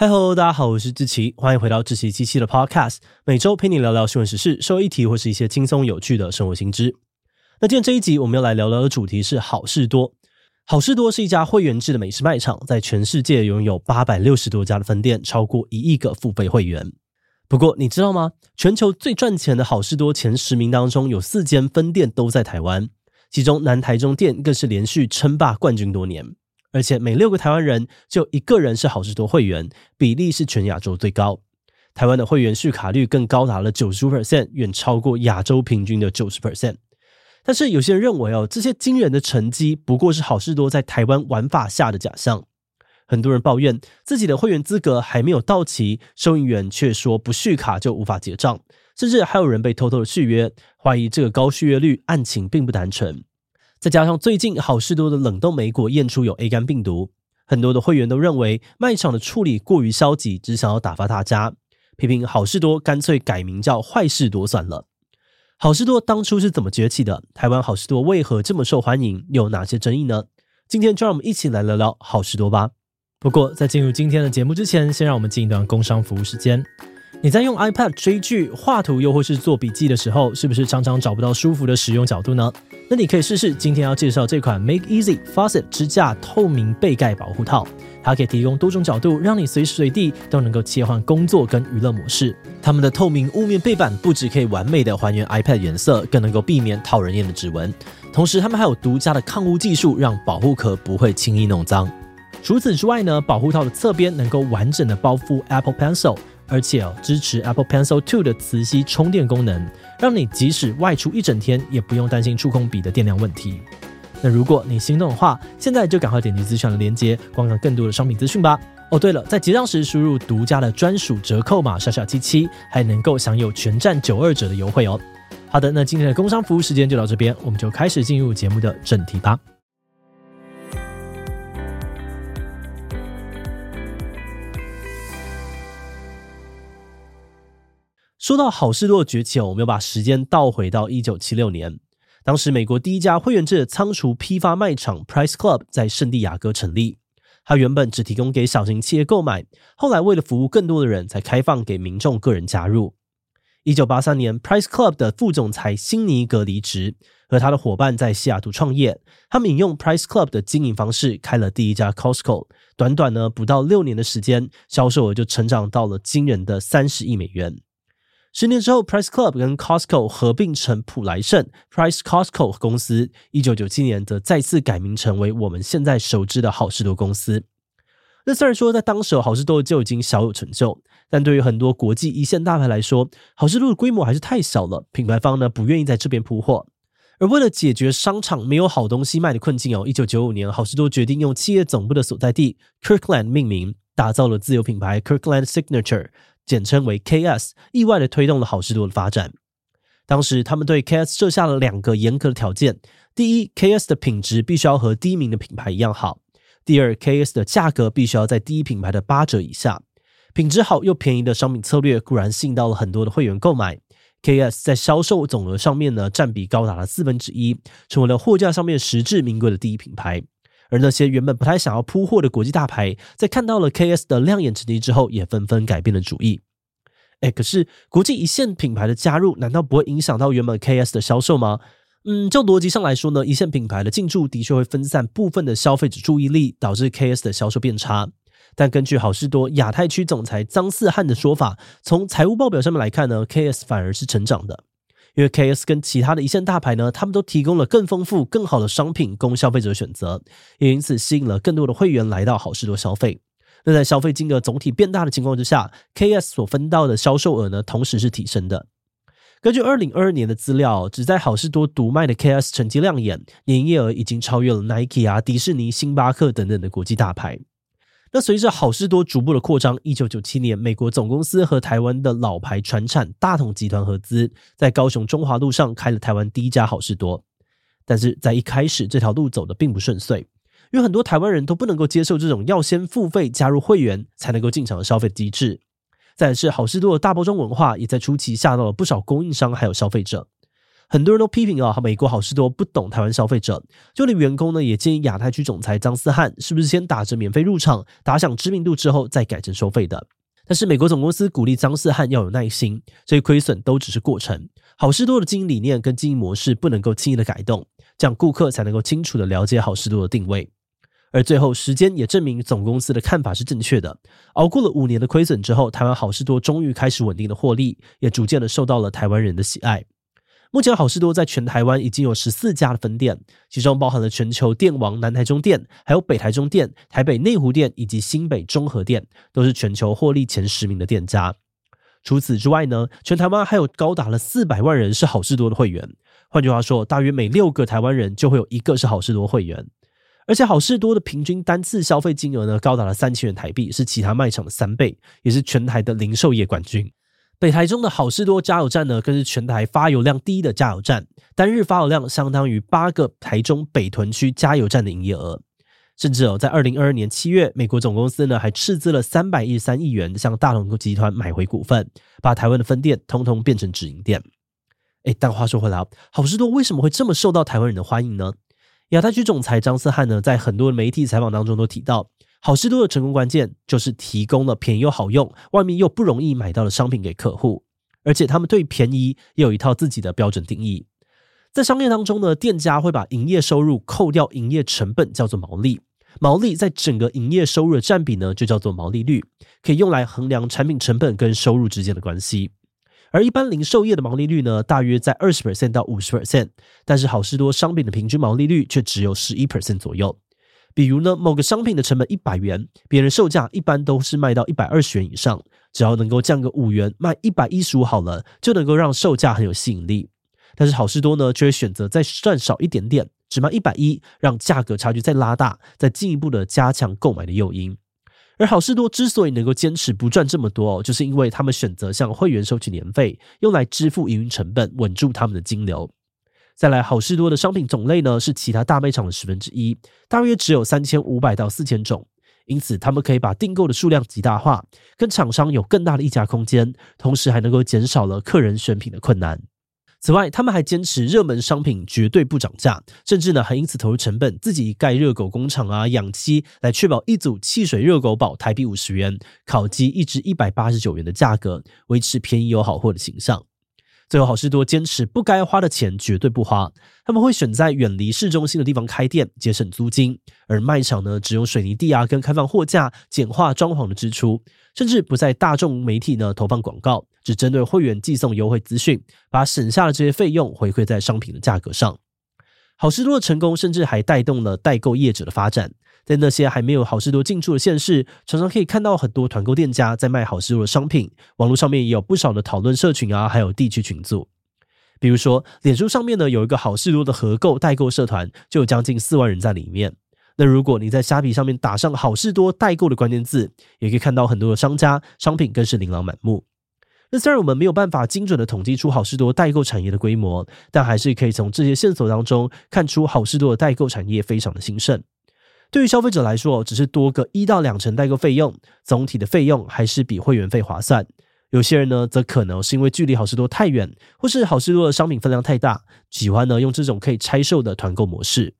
嗨喽，大家好，我是志奇，欢迎回到志奇七七的 Podcast，每周陪你聊聊新闻时事、社会议题或是一些轻松有趣的生活新知。那今天这一集我们要来聊聊的主题是好事多。好事多是一家会员制的美食卖场，在全世界拥有八百六十多家的分店，超过一亿个付费会员。不过你知道吗？全球最赚钱的好事多前十名当中，有四间分店都在台湾，其中南台中店更是连续称霸冠军多年。而且每六个台湾人就一个人是好事多会员，比例是全亚洲最高。台湾的会员续卡率更高达了九十 percent，远超过亚洲平均的九十 percent。但是有些人认为哦，这些惊人的成绩不过是好事多在台湾玩法下的假象。很多人抱怨自己的会员资格还没有到期，收银员却说不续卡就无法结账，甚至还有人被偷偷的续约，怀疑这个高续约率案情并不单纯。再加上最近好事多的冷冻莓果验出有 A 肝病毒，很多的会员都认为卖场的处理过于消极，只想要打发大家，批评好事多干脆改名叫坏事多算了。好事多当初是怎么崛起的？台湾好事多为何这么受欢迎？有哪些争议呢？今天就让我们一起来聊聊好事多吧。不过在进入今天的节目之前，先让我们进一段工商服务时间。你在用 iPad 追剧、画图，又或是做笔记的时候，是不是常常找不到舒服的使用角度呢？那你可以试试今天要介绍这款 Make Easy Faucet 支架透明背盖保护套，它可以提供多种角度，让你随时随地都能够切换工作跟娱乐模式。它们的透明雾面背板不止可以完美的还原 iPad 颜色，更能够避免讨人厌的指纹。同时，它们还有独家的抗污技术，让保护壳不会轻易弄脏。除此之外呢，保护套的侧边能够完整的包覆 Apple Pencil。而且哦，支持 Apple Pencil 2的磁吸充电功能，让你即使外出一整天，也不用担心触控笔的电量问题。那如果你心动的话，现在就赶快点击资讯的链接，观看更多的商品资讯吧。哦，对了，在结账时输入独家的专属折扣码“小小七七”，还能够享有全站九二折的优惠哦。好的，那今天的工商服务时间就到这边，我们就开始进入节目的正题吧。说到好事多的崛起，我们要把时间倒回到一九七六年，当时美国第一家会员制的仓储批发卖场 Price Club 在圣地亚哥成立。它原本只提供给小型企业购买，后来为了服务更多的人，才开放给民众个人加入。一九八三年，Price Club 的副总裁辛尼格离职，和他的伙伴在西雅图创业。他们引用 Price Club 的经营方式，开了第一家 Costco。短短呢不到六年的时间，销售额就成长到了惊人的三十亿美元。十年之后，Price Club 跟 Costco 合并成普莱盛 Price Costco 公司。一九九七年，则再次改名成为我们现在熟知的好市多公司。那虽然说在当时好市多就已经小有成就，但对于很多国际一线大牌来说，好市多的规模还是太小了，品牌方呢不愿意在这边铺货。而为了解决商场没有好东西卖的困境哦，一九九五年，好市多决定用企业总部的所在地 Kirkland 命名，打造了自有品牌 Kirkland Signature。简称为 KS，意外的推动了好事多的发展。当时他们对 KS 设下了两个严格的条件：第一，KS 的品质必须要和第一名的品牌一样好；第二，KS 的价格必须要在第一品牌的八折以下。品质好又便宜的商品策略固然吸引到了很多的会员购买，KS 在销售总额上面呢占比高达了四分之一，成为了货架上面实至名归的第一品牌。而那些原本不太想要铺货的国际大牌，在看到了 KS 的亮眼成绩之后，也纷纷改变了主意。哎，可是国际一线品牌的加入，难道不会影响到原本 KS 的销售吗？嗯，就逻辑上来说呢，一线品牌的进驻的确会分散部分的消费者注意力，导致 KS 的销售变差。但根据好事多亚太区总裁张四汉的说法，从财务报表上面来看呢，KS 反而是成长的。因为 KS 跟其他的一线大牌呢，他们都提供了更丰富、更好的商品供消费者选择，也因此吸引了更多的会员来到好事多消费。那在消费金额总体变大的情况之下，KS 所分到的销售额呢，同时是提升的。根据二零二二年的资料，只在好事多独卖的 KS 成绩亮眼，年营业额已经超越了 Nike 啊、迪士尼、星巴克等等的国际大牌。那随着好事多逐步的扩张，一九九七年，美国总公司和台湾的老牌传产大统集团合资，在高雄中华路上开了台湾第一家好事多。但是在一开始，这条路走的并不顺遂，因为很多台湾人都不能够接受这种要先付费加入会员才能够进场的消费机制。再是好事多的大包装文化，也在初期吓到了不少供应商还有消费者。很多人都批评啊，美国好事多不懂台湾消费者，就连员工呢也建议亚太区总裁张思翰是不是先打着免费入场，打响知名度之后再改成收费的。但是美国总公司鼓励张思翰要有耐心，这些亏损都只是过程。好事多的经营理念跟经营模式不能够轻易的改动，这样顾客才能够清楚的了解好事多的定位。而最后，时间也证明总公司的看法是正确的。熬过了五年的亏损之后，台湾好事多终于开始稳定的获利，也逐渐的受到了台湾人的喜爱。目前好事多在全台湾已经有十四家的分店，其中包含了全球店王南台中店，还有北台中店、台北内湖店以及新北中和店，都是全球获利前十名的店家。除此之外呢，全台湾还有高达了四百万人是好事多的会员。换句话说，大约每六个台湾人就会有一个是好事多会员。而且好事多的平均单次消费金额呢，高达了三千元台币，是其他卖场的三倍，也是全台的零售业冠军。北台中的好事多加油站呢，更是全台发油量第一的加油站，单日发油量相当于八个台中北屯区加油站的营业额。甚至哦，在二零二二年七月，美国总公司呢还斥资了三百一十三亿元向大同集团买回股份，把台湾的分店通通变成直营店。诶，但话说回来，好事多为什么会这么受到台湾人的欢迎呢？亚太区总裁张思翰呢，在很多媒体采访当中都提到。好事多的成功关键就是提供了便宜又好用、外面又不容易买到的商品给客户，而且他们对便宜也有一套自己的标准定义。在商业当中呢，店家会把营业收入扣掉营业成本，叫做毛利。毛利在整个营业收入的占比呢，就叫做毛利率，可以用来衡量产品成本跟收入之间的关系。而一般零售业的毛利率呢，大约在二十 percent 到五十 percent，但是好事多商品的平均毛利率却只有十一 percent 左右。比如呢，某个商品的成本一百元，别人售价一般都是卖到一百二十元以上，只要能够降个五元，卖一百一十五好了，就能够让售价很有吸引力。但是好事多呢，却会选择再赚少一点点，只卖一百一，让价格差距再拉大，再进一步的加强购买的诱因。而好事多之所以能够坚持不赚这么多，就是因为他们选择向会员收取年费，用来支付营运成本，稳住他们的金流。再来，好事多的商品种类呢，是其他大卖场的十分之一，大约只有三千五百到四千种，因此他们可以把订购的数量极大化，跟厂商有更大的议价空间，同时还能够减少了客人选品的困难。此外，他们还坚持热门商品绝对不涨价，甚至呢还因此投入成本，自己盖热狗工厂啊，养鸡，来确保一组汽水热狗堡台币五十元，烤鸡一只一百八十九元的价格，维持便宜又好货的形象。最后，好事多坚持不该花的钱绝对不花，他们会选在远离市中心的地方开店，节省租金；而卖场呢，只用水泥地啊跟开放货架，简化装潢的支出，甚至不在大众媒体呢投放广告，只针对会员寄送优惠资讯，把省下的这些费用回馈在商品的价格上。好事多的成功，甚至还带动了代购业者的发展。在那些还没有好事多进驻的县市，常常可以看到很多团购店家在卖好事多的商品。网络上面也有不少的讨论社群啊，还有地区群组。比如说，脸书上面呢有一个好事多的合购代购社团，就有将近四万人在里面。那如果你在虾皮上面打上好事多代购的关键字，也可以看到很多的商家商品更是琳琅满目。那虽然我们没有办法精准的统计出好事多代购产业的规模，但还是可以从这些线索当中看出好事多的代购产业非常的兴盛。对于消费者来说，只是多个一到两成代购费用，总体的费用还是比会员费划算。有些人呢，则可能是因为距离好事多太远，或是好事多的商品分量太大，喜欢呢用这种可以拆售的团购模式。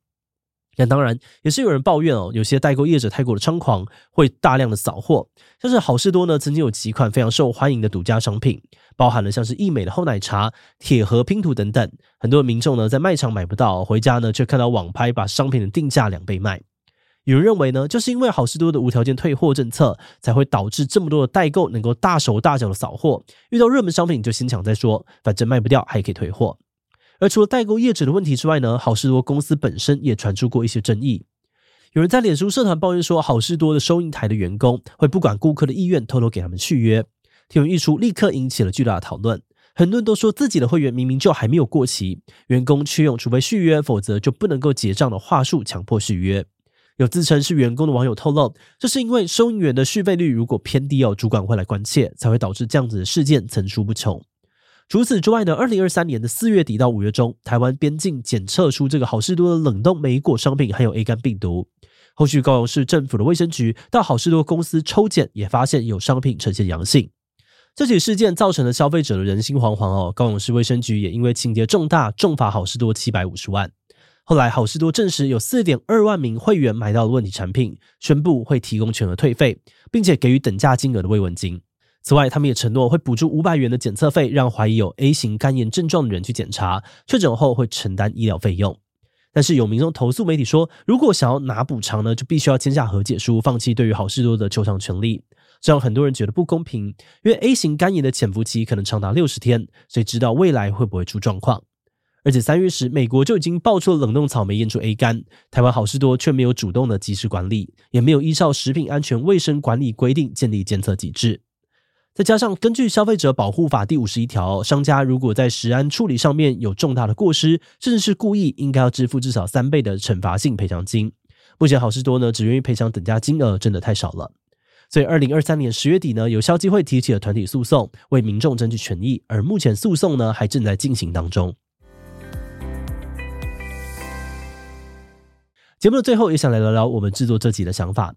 那当然，也是有人抱怨哦，有些代购业者太过的猖狂，会大量的扫货。像是好事多呢，曾经有几款非常受欢迎的独家商品，包含了像是义美的厚奶茶、铁盒拼图等等。很多民众呢，在卖场买不到，回家呢却看到网拍把商品的定价两倍卖。有人认为呢，就是因为好事多的无条件退货政策，才会导致这么多的代购能够大手大脚的扫货，遇到热门商品就先抢再说，反正卖不掉还可以退货。而除了代购业者的问题之外呢，好事多公司本身也传出过一些争议。有人在脸书社团抱怨说，好事多的收银台的员工会不管顾客的意愿，偷偷给他们续约。贴文一出，立刻引起了巨大的讨论。很多人都说自己的会员明明就还没有过期，员工却用除非续约，否则就不能够结账的话术强迫续约。有自称是员工的网友透露，这是因为收银员的续费率如果偏低哦，主管会来关切，才会导致这样子的事件层出不穷。除此之外呢，二零二三年的四月底到五月中，台湾边境检测出这个好事多的冷冻莓果商品含有 A 肝病毒。后续高雄市政府的卫生局到好事多公司抽检，也发现有商品呈现阳性。这起事件造成了消费者的人心惶惶哦。高雄市卫生局也因为情节重大，重罚好事多七百五十万。后来好事多证实有四点二万名会员买到了问题产品，宣布会提供全额退费，并且给予等价金额的慰问金。此外，他们也承诺会补助五百元的检测费，让怀疑有 A 型肝炎症状的人去检查，确诊后会承担医疗费用。但是有民众投诉媒体说，如果想要拿补偿呢，就必须要签下和解书，放弃对于好事多的求偿权利。这让很多人觉得不公平，因为 A 型肝炎的潜伏期可能长达六十天，谁知道未来会不会出状况？而且三月时，美国就已经爆出了冷冻草莓验出 A 肝，台湾好事多却没有主动的及时管理，也没有依照食品安全卫生管理规定建立监测机制。再加上，根据《消费者保护法》第五十一条，商家如果在食安处理上面有重大的过失，甚至是故意，应该要支付至少三倍的惩罚性赔偿金。目前好事多呢，只愿意赔偿等价金额，真的太少了。所以，二零二三年十月底呢，有消基会提起了团体诉讼，为民众争取权益，而目前诉讼呢，还正在进行当中。节目的最后，也想来聊聊我们制作这集的想法。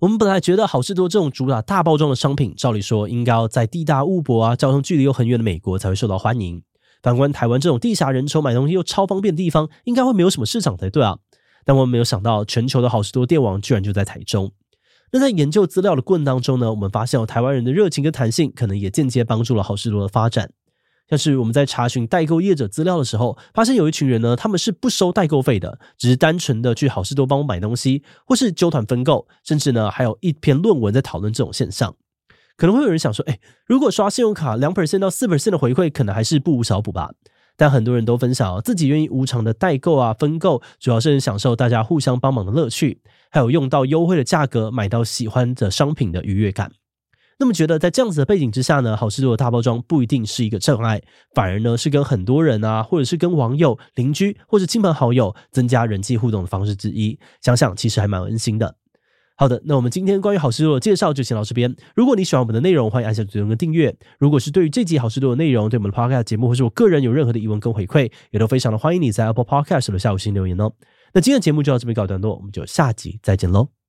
我们本来觉得好事多这种主打大包装的商品，照理说应该要在地大物博啊、交通距离又很远的美国才会受到欢迎。反观台湾这种地狭人稠、买东西又超方便的地方，应该会没有什么市场才对啊。但我们没有想到，全球的好事多电网居然就在台中。那在研究资料的过程当中呢，我们发现台湾人的热情跟弹性，可能也间接帮助了好事多的发展。像是我们在查询代购业者资料的时候，发现有一群人呢，他们是不收代购费的，只是单纯的去好事多帮我买东西，或是揪团分购，甚至呢还有一篇论文在讨论这种现象。可能会有人想说，哎，如果刷信用卡两 percent 到四 percent 的回馈，可能还是不无小补吧。但很多人都分享自己愿意无偿的代购啊分购，主要是享受大家互相帮忙的乐趣，还有用到优惠的价格买到喜欢的商品的愉悦感。那么觉得在这样子的背景之下呢，好市多的大包装不一定是一个障碍，反而呢是跟很多人啊，或者是跟网友、邻居或者亲朋好友增加人际互动的方式之一。想想其实还蛮温馨的。好的，那我们今天关于好市多的介绍就先到这边。如果你喜欢我们的内容，欢迎按下追踪跟订阅。如果是对于这集好市多的内容，对我们的 Podcast 节目或是我个人有任何的疑问跟回馈，也都非常的欢迎你在 Apple Podcast 留下五星留言哦。那今天的节目就到这边告一段落，我们就下集再见喽。